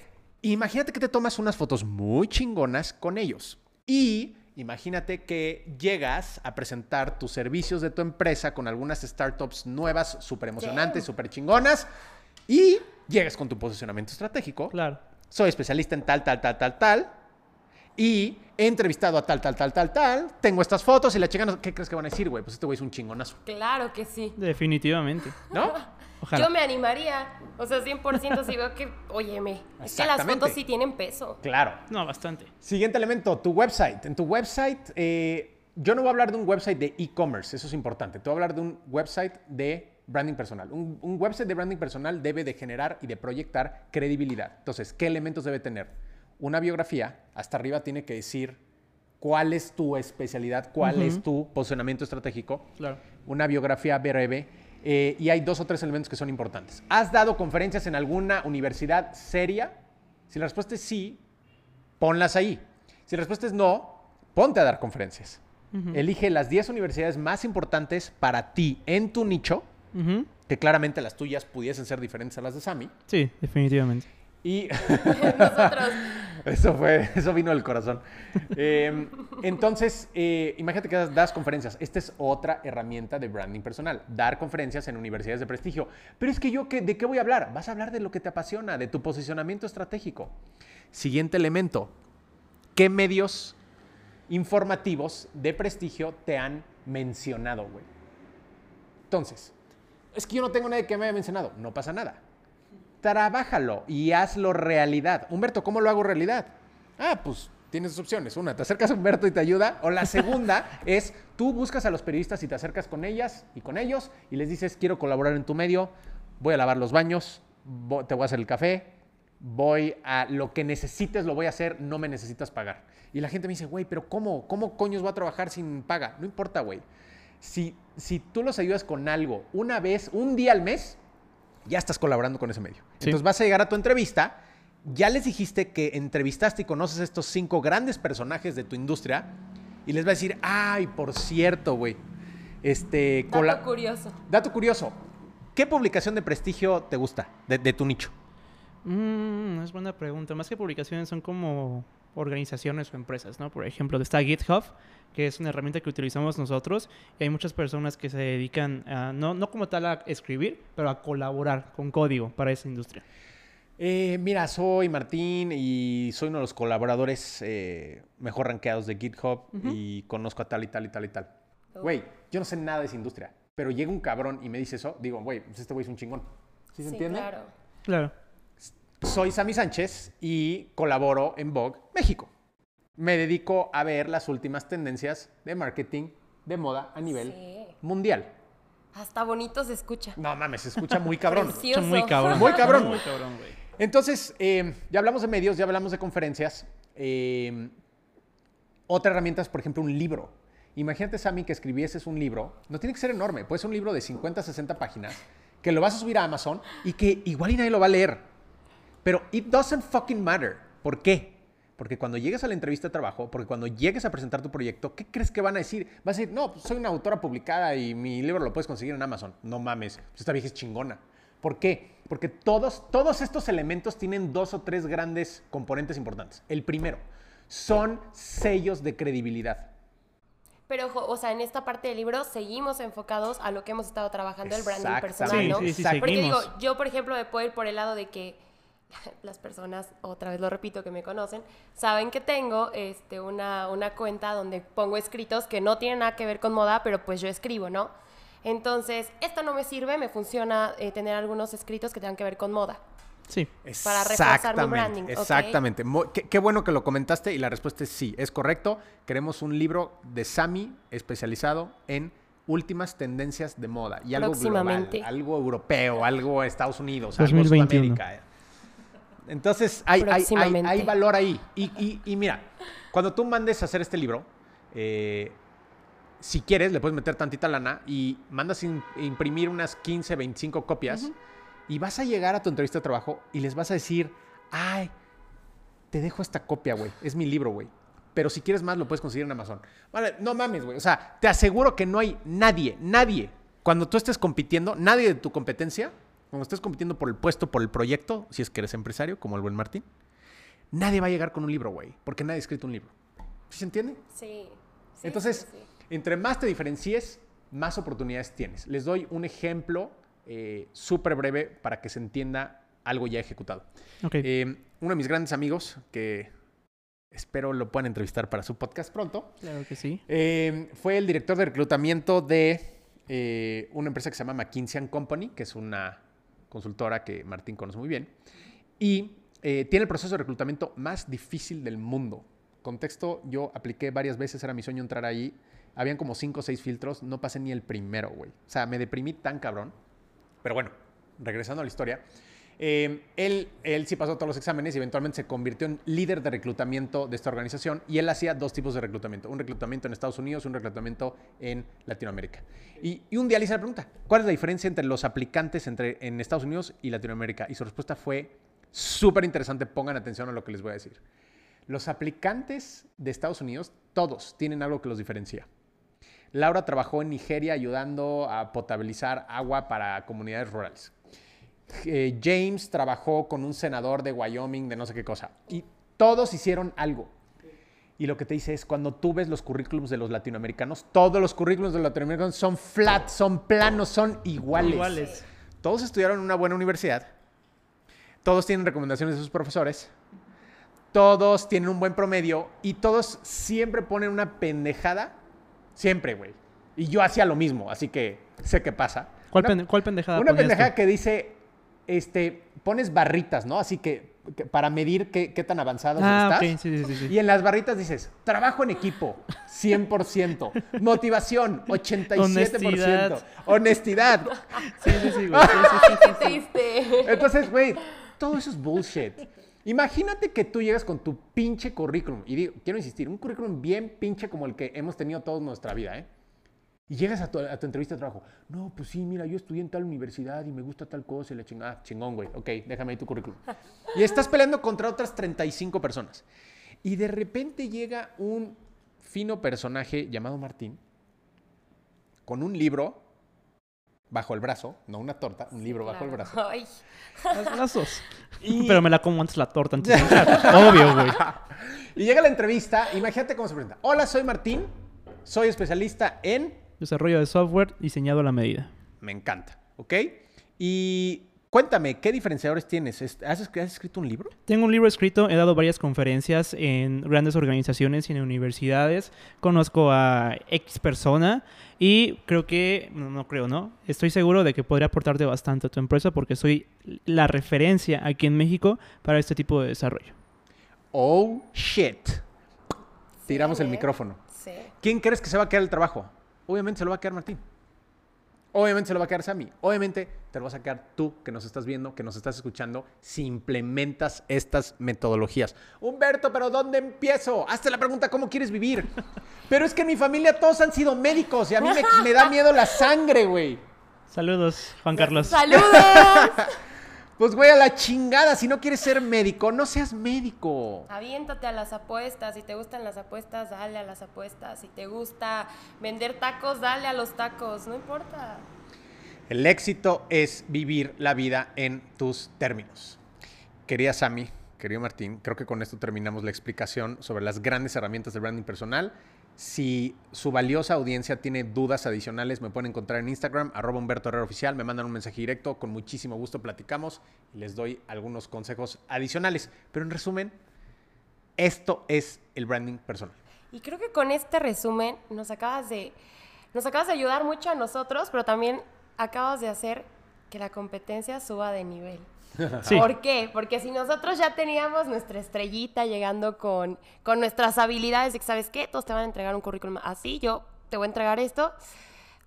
Imagínate que te tomas unas fotos muy chingonas con ellos. Y imagínate que llegas a presentar tus servicios de tu empresa con algunas startups nuevas, súper emocionantes, súper chingonas. Y llegas con tu posicionamiento estratégico. Claro. Soy especialista en tal, tal, tal, tal, tal. Y he entrevistado a tal, tal, tal, tal, tal. Tengo estas fotos y la chica, ¿qué crees que van a decir, güey? Pues este güey es un chingonazo. claro que sí. Definitivamente. ¿No? Ojalá. Yo me animaría. O sea, 100% si veo que, óyeme, es que las fotos sí tienen peso. Claro. No, bastante. Siguiente elemento, tu website. En tu website, eh, yo no voy a hablar de un website de e-commerce, eso es importante. Te voy a hablar de un website de branding personal. Un, un website de branding personal debe de generar y de proyectar credibilidad. Entonces, ¿qué elementos debe tener? Una biografía, hasta arriba tiene que decir cuál es tu especialidad, cuál es tu posicionamiento estratégico. Claro. Una biografía breve. Eh, y hay dos o tres elementos que son importantes. ¿Has dado conferencias en alguna universidad seria? Si la respuesta es sí, ponlas ahí. Si la respuesta es no, ponte a dar conferencias. Elige las 10 universidades más importantes para ti en tu nicho, Ujú. que claramente las tuyas pudiesen ser diferentes a las de Sami. Sí, definitivamente. Y Nosotros. Eso fue, eso vino del corazón. Eh, entonces, eh, imagínate que das, das conferencias. Esta es otra herramienta de branding personal. Dar conferencias en universidades de prestigio. Pero es que yo, ¿qué- ¿de qué voy a hablar? Vas a hablar de lo que te apasiona, de tu posicionamiento estratégico. Siguiente elemento. ¿Qué medios informativos de prestigio te han mencionado, güey? Entonces, es que yo no tengo nadie que me haya mencionado. No pasa nada. Trabájalo y hazlo realidad. Humberto, ¿cómo lo hago realidad? Ah, pues tienes dos opciones. Una, te acercas a Humberto y te ayuda. O la segunda es tú buscas a los periodistas y te acercas con ellas y con ellos y les dices, quiero colaborar en tu medio, voy a lavar los baños, te voy a hacer el café, voy a lo que necesites, lo voy a hacer, no me necesitas pagar. Y la gente me dice, güey, pero ¿cómo? ¿Cómo coños voy a trabajar sin paga? No importa, güey. Si, si tú los ayudas con algo una vez, un día al mes, ya estás colaborando con ese medio. Sí. Entonces vas a llegar a tu entrevista, ya les dijiste que entrevistaste y conoces estos cinco grandes personajes de tu industria y les va a decir, ay, por cierto, güey. Este, Dato curioso. Dato curioso. ¿Qué publicación de prestigio te gusta de, de tu nicho? Mm, es buena pregunta. Más que publicaciones son como organizaciones o empresas, ¿no? Por ejemplo, está GitHub, que es una herramienta que utilizamos nosotros y hay muchas personas que se dedican a, no, no como tal a escribir, pero a colaborar con código para esa industria. Eh, mira, soy Martín y soy uno de los colaboradores eh, mejor rankeados de GitHub y conozco a tal y tal y tal y tal. Oh. Güey, yo no sé nada de esa industria, pero llega un cabrón y me dice eso, digo, güey, pues este güey es un chingón. ¿Sí se entiende? claro. Claro. Soy Sammy Sánchez y colaboro en Vogue México. Me dedico a ver las últimas tendencias de marketing de moda a nivel Sí. mundial. Hasta bonito se escucha. No mames, se escucha muy cabrón. Son muy cabrón. Muy cabrón. Muy cabrón, güey. Entonces, eh, ya hablamos de medios, ya hablamos de conferencias. Eh, otra herramienta es, por ejemplo, un libro. Imagínate, Sammy, que escribieses un libro. No tiene que ser enorme, puede ser un libro de 50, 60 páginas, que lo vas a subir a Amazon y que igual y nadie lo va a leer. Pero it doesn't fucking matter. ¿Por qué? Porque cuando llegues a la entrevista de trabajo, porque cuando llegues a presentar tu proyecto, ¿qué crees que van a decir? Vas a decir, no, pues soy una autora publicada y mi libro lo puedes conseguir en Amazon. No mames, pues esta vieja es chingona. ¿Por qué? Porque todos, todos estos elementos tienen dos o tres grandes componentes importantes. El primero, son sellos de credibilidad. Pero, ojo, o sea, en esta parte del libro seguimos enfocados a lo que hemos estado trabajando, el branding personal. ¿no? Sí, sí, sí. Porque digo, yo, por ejemplo, me puedo ir por el lado de que las personas, otra vez lo repito, que me conocen, saben que tengo este, una, una cuenta donde pongo escritos que no tienen nada que ver con moda, pero pues yo escribo, ¿no? Entonces, esto no me sirve, me funciona eh, tener algunos escritos que tengan que ver con moda. Sí. Para reforzar mi Exactamente, branding. Exactamente. Qué, qué bueno que lo comentaste y la respuesta es sí, es correcto. Queremos un libro de Sami especializado en últimas tendencias de moda y algo global, algo europeo, algo Estados Unidos, algo 2021. Sudamérica. Entonces hay, hay- hay- valor ahí. Y, y- y mira, cuando tú mandes a hacer este libro, eh, si quieres, le puedes meter tantita lana y mandas im- imprimir unas 15, 25 copias y vas a llegar a tu entrevista de trabajo y les vas a decir, ay, te dejo esta copia, güey, es mi libro, güey. Pero si quieres más, lo puedes conseguir en Amazon. Vale, no mames, güey. O sea, te aseguro que no hay nadie, nadie, cuando tú estés compitiendo, nadie de tu competencia, cuando estés compitiendo por el puesto, por el proyecto, si es que eres empresario, como el buen Martín, nadie va a llegar con un libro, güey, porque nadie ha escrito un libro. ¿Sí se entiende? Sí. sí, Entonces, sí, sí. entre más te diferencies, más oportunidades tienes. Les doy un ejemplo eh, súper breve para que se entienda algo ya ejecutado. Eh, uno de mis grandes amigos, que espero lo puedan entrevistar para su podcast pronto, claro que sí. eh, fue el director de reclutamiento de eh, una empresa que se llama McKinsey Company, que es una consultora que Martín conoce muy bien, y eh, tiene el proceso de reclutamiento más difícil del mundo. Contexto, yo apliqué varias veces, era mi sueño entrar ahí. Habían como cinco o seis filtros, no pasé ni el primero, güey. O sea, me deprimí tan cabrón. Pero bueno, regresando a la historia. Eh, él, él sí pasó todos los exámenes y eventualmente se convirtió en líder de reclutamiento de esta organización y él hacía dos tipos de reclutamiento, un reclutamiento en Estados Unidos y un reclutamiento en Latinoamérica. Y, un día le hice la pregunta, ¿cuál es la diferencia entre los aplicantes entre, en Estados Unidos y Latinoamérica? Y su respuesta fue súper interesante, pongan atención a lo que les voy a decir. Los aplicantes de Estados Unidos, todos tienen algo que los diferencia. Laura trabajó en Nigeria ayudando a potabilizar agua para comunidades rurales. Eh, James trabajó con un senador de Wyoming de no sé qué cosa. Y todos hicieron algo. Y lo que te dice es, cuando tú ves los currículums de los latinoamericanos, todos los currículums de los latinoamericanos son flat, son planos, son iguales. Iguales. Todos estudiaron en una buena universidad. Todos tienen recomendaciones de sus profesores. Todos tienen un buen promedio. Y todos siempre ponen una pendejada. Siempre, güey. Y yo hacía lo mismo, así que sé qué pasa. ¿Cuál, Una- pen- cuál pendejada una tú? pendejada que dice, este, pones barritas, ¿no? Así que, que para medir qué, qué tan avanzadas Ah, estás. sí, sí, sí, sí. Y en las barritas dices, trabajo en equipo, 100%. Motivación, 87%. Honestidad. Honestidad. Sí, sí, sí, güey. Sí, sí, sí, sí, sí. Triste. Entonces, güey, todo eso es bullshit. Imagínate que tú llegas con tu pinche currículum. Y digo, quiero insistir, un currículum bien pinche como el que hemos tenido toda nuestra vida, ¿eh? Y llegas a tu, a tu entrevista de trabajo. No, pues sí, mira, yo estudié en tal universidad y me gusta tal cosa y la chingada. Ah, chingón, güey. Ok, déjame ahí tu currículum. Y estás peleando contra otras 35 personas. Y de repente llega un fino personaje llamado Martín con un libro bajo el brazo, no una torta, un libro bajo el brazo. Ay, dos. Y- Pero me la como antes la torta antes de entrar. Obvio, güey. Y llega la entrevista, imagínate cómo se presenta. Hola, soy Martín, soy especialista en... Desarrollo de software diseñado a la medida. Me encanta, ¿ok? Y cuéntame, ¿qué diferenciadores tienes? ¿Es- ¿Has, es- has escrito un libro? Tengo un libro escrito, he dado varias conferencias en grandes organizaciones y en universidades. Conozco a X persona y creo que, no, no creo, ¿no? Estoy seguro de que podría aportarte bastante a tu empresa porque soy la referencia aquí en México para este tipo de desarrollo. Oh, shit. Tiramos el micrófono. sí. ¿Quién crees que se va a quedar el trabajo? Obviamente se lo va a quedar Martín. Obviamente se lo va a quedar Sammy. Obviamente te lo vas a quedar tú que nos estás viendo, que nos estás escuchando, si implementas estas metodologías. Humberto, pero ¿dónde empiezo? Hazte la pregunta, ¿cómo quieres vivir? Pero es que en mi familia todos han sido médicos y a mí me, me da miedo la sangre, güey. Saludos, Juan Carlos. ¡Saludos! Pues, güey, a la chingada. Si no quieres ser médico, no seas médico. Aviéntate a las apuestas. Si te gustan las apuestas, dale a las apuestas. Si te gusta vender tacos, dale a los tacos. No importa. El éxito es vivir la vida en tus términos. Querida Sami, querido Martín, creo que con esto terminamos la explicación sobre las grandes herramientas del branding personal. Si su valiosa audiencia tiene dudas adicionales, me pueden encontrar en Instagram, arroba Humberto Herrera Oficial, me mandan un mensaje directo, con muchísimo gusto platicamos y les doy algunos consejos adicionales. Pero en resumen, esto es el branding personal. Y creo que con este resumen nos acabas de nos acabas de ayudar mucho a nosotros, pero también acabas de hacer que la competencia suba de nivel. Sí. ¿Por qué? Porque si nosotros ya teníamos nuestra estrellita llegando con, con nuestras habilidades de que, ¿sabes qué? Todos te van a entregar un currículum así, yo te voy a entregar esto,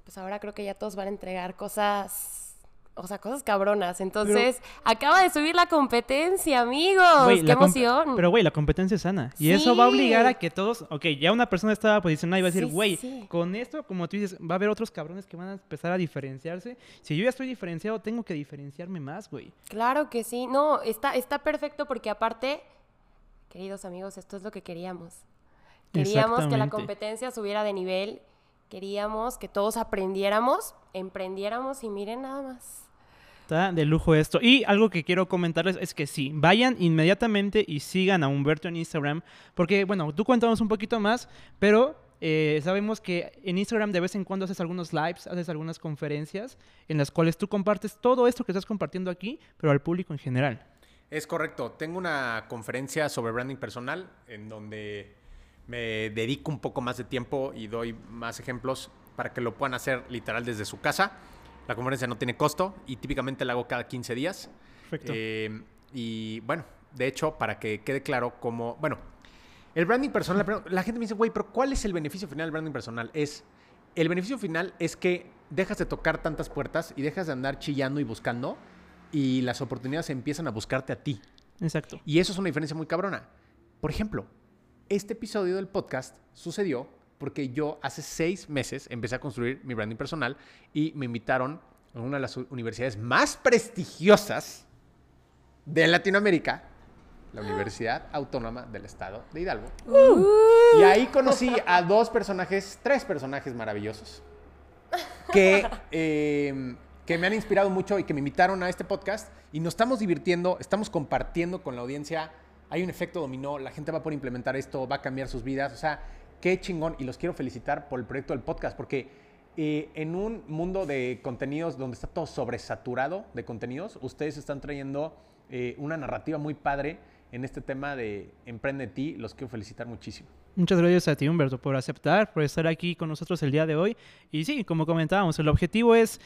pues ahora creo que ya todos van a entregar cosas, o sea, cosas cabronas. Entonces, acaba de subir la competencia, amigos. ¡Qué emoción! Pero, güey, la competencia es sana. Y eso va a obligar a que todos. Ok, ya una persona estaba posicionada y va a decir, güey, sí. con esto, como tú dices, va a haber otros cabrones que van a empezar a diferenciarse. Si yo ya estoy diferenciado, tengo que diferenciarme más, güey. Claro que sí. No, está, está perfecto porque aparte, queridos amigos, esto es lo que queríamos. Queríamos que la competencia subiera de nivel. Queríamos que todos aprendiéramos, emprendiéramos y miren nada más. Está de lujo esto. Y algo que quiero comentarles es que sí, vayan inmediatamente y sigan a Humberto en Instagram. Porque, bueno, tú cuéntanos un poquito más, pero eh, sabemos que en Instagram de vez en cuando haces algunos lives, haces algunas conferencias en las cuales tú compartes todo esto que estás compartiendo aquí, pero al público en general. Es correcto. Tengo una conferencia sobre branding personal en donde me dedico un poco más de tiempo y doy más ejemplos para que lo puedan hacer literal desde su casa. La conferencia no tiene costo y típicamente la hago cada 15 días. Perfecto. Eh, y bueno, de hecho, para que quede claro cómo... Bueno, el branding personal, la, la gente me dice, güey, pero ¿cuál es el beneficio final del branding personal? Es, el beneficio final es que dejas de tocar tantas puertas y dejas de andar chillando y buscando y las oportunidades empiezan a buscarte a ti. Exacto. Y eso es una diferencia muy cabrona. Por ejemplo, este episodio del podcast sucedió porque yo hace seis meses empecé a construir mi branding personal y me invitaron a una de las universidades más prestigiosas de Latinoamérica, la Universidad Autónoma del Estado de Hidalgo. Y ahí conocí a dos personajes, tres personajes maravillosos, que, eh, que me han inspirado mucho y que me invitaron a este podcast. Y nos estamos divirtiendo, estamos compartiendo con la audiencia. Hay un efecto dominó, la gente va por implementar esto, va a cambiar sus vidas. O sea, qué chingón. Y los quiero felicitar por el proyecto del podcast, porque eh, en un mundo de contenidos donde está todo sobresaturado de contenidos, ustedes están trayendo eh, una narrativa muy padre en este tema de Emprende ti. Los quiero felicitar muchísimo. Muchas gracias a ti, Humberto, por aceptar, por estar aquí con nosotros el día de hoy. Y sí, como comentábamos, el objetivo es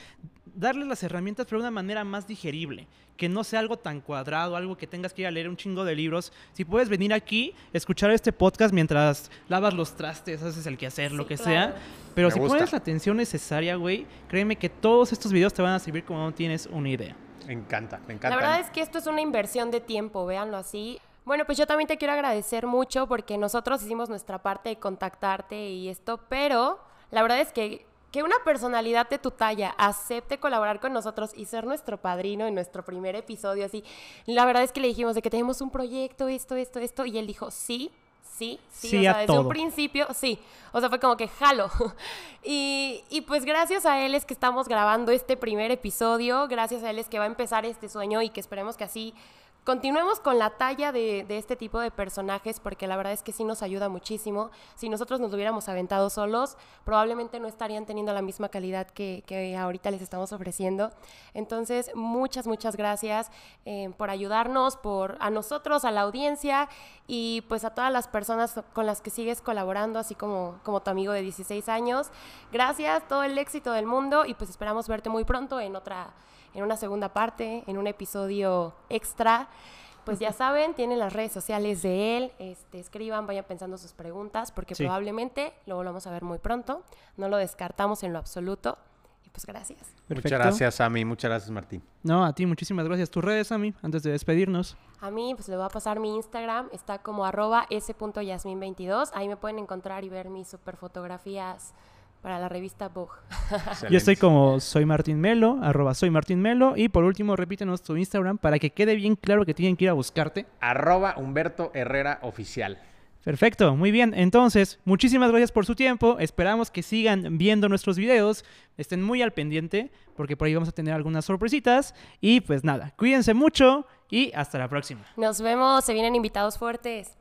darles las herramientas pero de una manera más digerible, que no sea algo tan cuadrado, algo que tengas que ir a leer un chingo de libros. Si puedes venir aquí, escuchar este podcast mientras lavas los trastes, haces el quehacer, lo Sí, que claro. sea. Pero Me si gusta. pones la atención necesaria, güey, créeme que todos estos videos te van a servir como no tienes una idea. Me encanta, me encanta. La verdad es que esto es una inversión de tiempo, véanlo así. Bueno, pues yo también te quiero agradecer mucho porque nosotros hicimos nuestra parte de contactarte y esto, pero la verdad es que que una personalidad de tu talla acepte colaborar con nosotros y ser nuestro padrino en nuestro primer episodio, así, la verdad es que le dijimos de que tenemos un proyecto, esto, esto, esto, y él dijo, sí, sí, sí, Sí o sea, a desde todo. un principio, sí, o sea, fue como que jalo. y, y pues gracias a él es que estamos grabando este primer episodio, gracias a él es que va a empezar este sueño y que esperemos que así continuemos con la talla de, de este tipo de personajes porque la verdad es que sí nos ayuda muchísimo. Si nosotros nos hubiéramos aventado solos, probablemente no estarían teniendo la misma calidad que, que ahorita les estamos ofreciendo. Entonces, muchas, muchas gracias eh, por ayudarnos, por a nosotros, a la audiencia y pues a todas las personas con las que sigues colaborando, así como, como tu amigo de 16 años. Gracias, todo el éxito del mundo y pues esperamos verte muy pronto en otra en una segunda parte, en un episodio extra. Pues ya saben, tienen las redes sociales de él, este, escriban, vayan pensando sus preguntas, porque Sí. probablemente lo volvamos a ver muy pronto. No lo descartamos en lo absoluto. Y pues gracias. Muchas gracias, Sammy. Muchas gracias, Martín. No, a ti muchísimas gracias. Tus redes, Sammy, antes de despedirnos. A mí, pues le voy a pasar mi Instagram, está como arroba s.yasmin22. Ahí me pueden encontrar y ver mis super fotografías para la revista Vogue. Yo estoy como soy Martín Melo, arroba soy Martín Melo. Y por último, repítenos tu Instagram para que quede bien claro que tienen que ir a buscarte. Arroba Humberto Herrera Oficial. Perfecto, muy bien. Entonces, muchísimas gracias por su tiempo. Esperamos que sigan viendo nuestros videos. Estén muy al pendiente porque por ahí vamos a tener algunas sorpresitas. Y pues nada, cuídense mucho y hasta la próxima. Nos vemos, se vienen invitados fuertes.